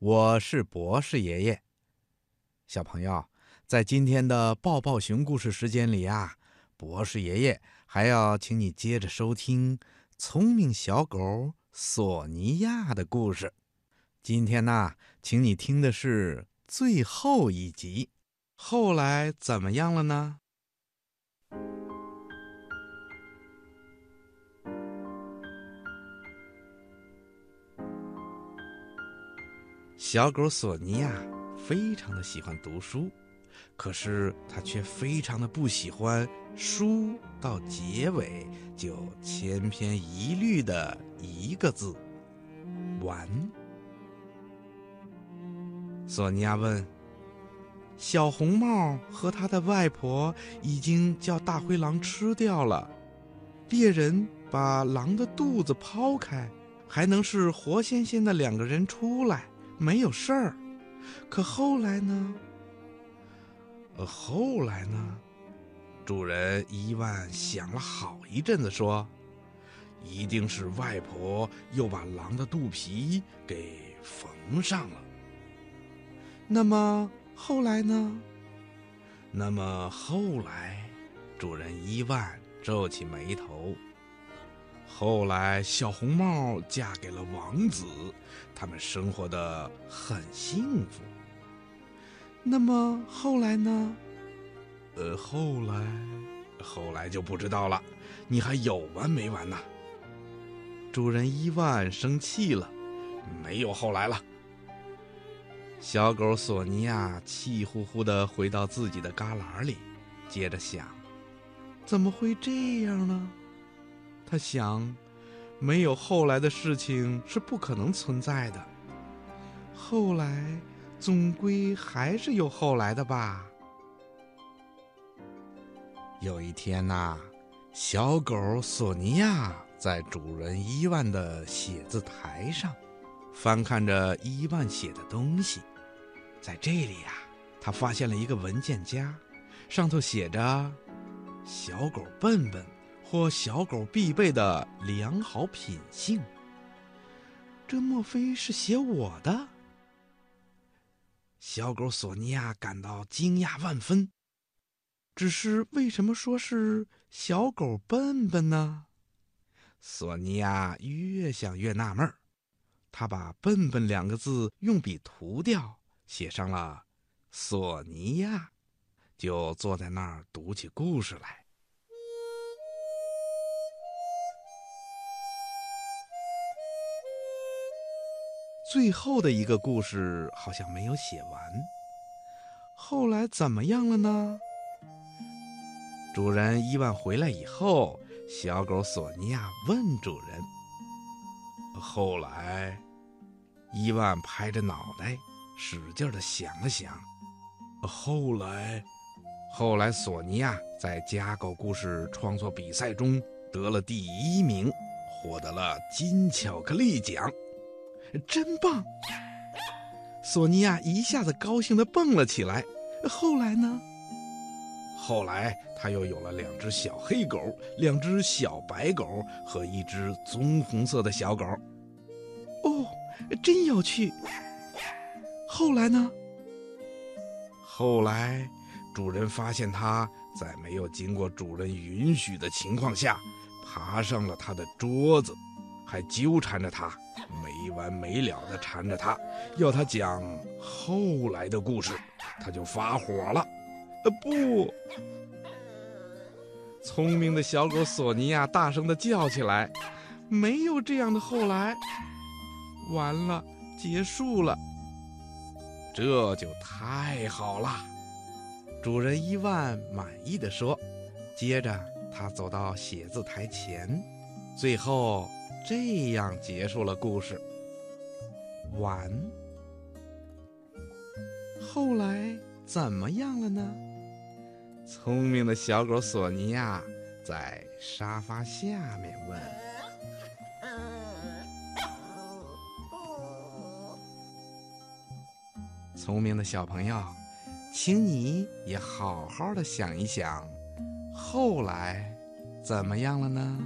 我是博士爷爷。小朋友，在今天的抱抱熊故事时间里啊，博士爷爷还要请你接着收听聪明小狗索尼娅的故事。今天呢，请你听的是最后一集。后来怎么样了呢？小狗索尼娅非常的喜欢读书，可是它却非常的不喜欢书到结尾就千篇一律的一个字“完”。索尼娅问：“小红帽和他的外婆已经叫大灰狼吃掉了，猎人把狼的肚子剖开，还能是活鲜鲜的两个人出来？”没有事儿，可后来呢？后来呢？主人伊万想了好一阵子，说：“一定是外婆又把狼的肚皮给缝上了。”那么后来呢？那么后来，主人伊万皱起眉头。后来，小红帽嫁给了王子，他们生活的很幸福。那么后来呢？呃，后来，后来就不知道了。你还有完没完呢？主人伊万生气了，没有后来了。小狗索尼娅气呼呼地回到自己的旮旯里，接着想：怎么会这样呢？他想，没有后来的事情是不可能存在的。后来，总归还是有后来的吧。有一天呐，小狗索尼娅在主人伊万的写字台上，翻看着伊万写的东西。在这里呀，他发现了一个文件夹，上头写着“小狗笨笨”。或小狗必备的良好品性，这莫非是写我的？小狗索尼娅感到惊讶万分。只是为什么说是小狗笨笨呢？索尼娅越想越纳闷儿，她把“笨笨”两个字用笔涂掉，写上了“索尼娅”，就坐在那儿读起故事来。最后的一个故事好像没有写完，后来怎么样了呢？主人伊万回来以后，小狗索尼娅问主人。后来，伊万拍着脑袋，使劲的想了想。后来，后来，索尼娅在家狗故事创作比赛中得了第一名，获得了金巧克力奖。真棒！索尼娅一下子高兴地蹦了起来。后来呢？后来他又有了两只小黑狗、两只小白狗和一只棕红色的小狗。哦，真有趣！后来呢？后来，主人发现他在没有经过主人允许的情况下，爬上了他的桌子，还纠缠着他。没完没了的缠着他，要他讲后来的故事，他就发火了。呃，不！聪明的小狗索尼娅大声的叫起来：“没有这样的后来，完了，结束了。”这就太好了，主人伊万满意的说。接着，他走到写字台前，最后。这样结束了故事。完。后来怎么样了呢？聪明的小狗索尼娅在沙发下面问。聪明的小朋友，请你也好好的想一想，后来怎么样了呢？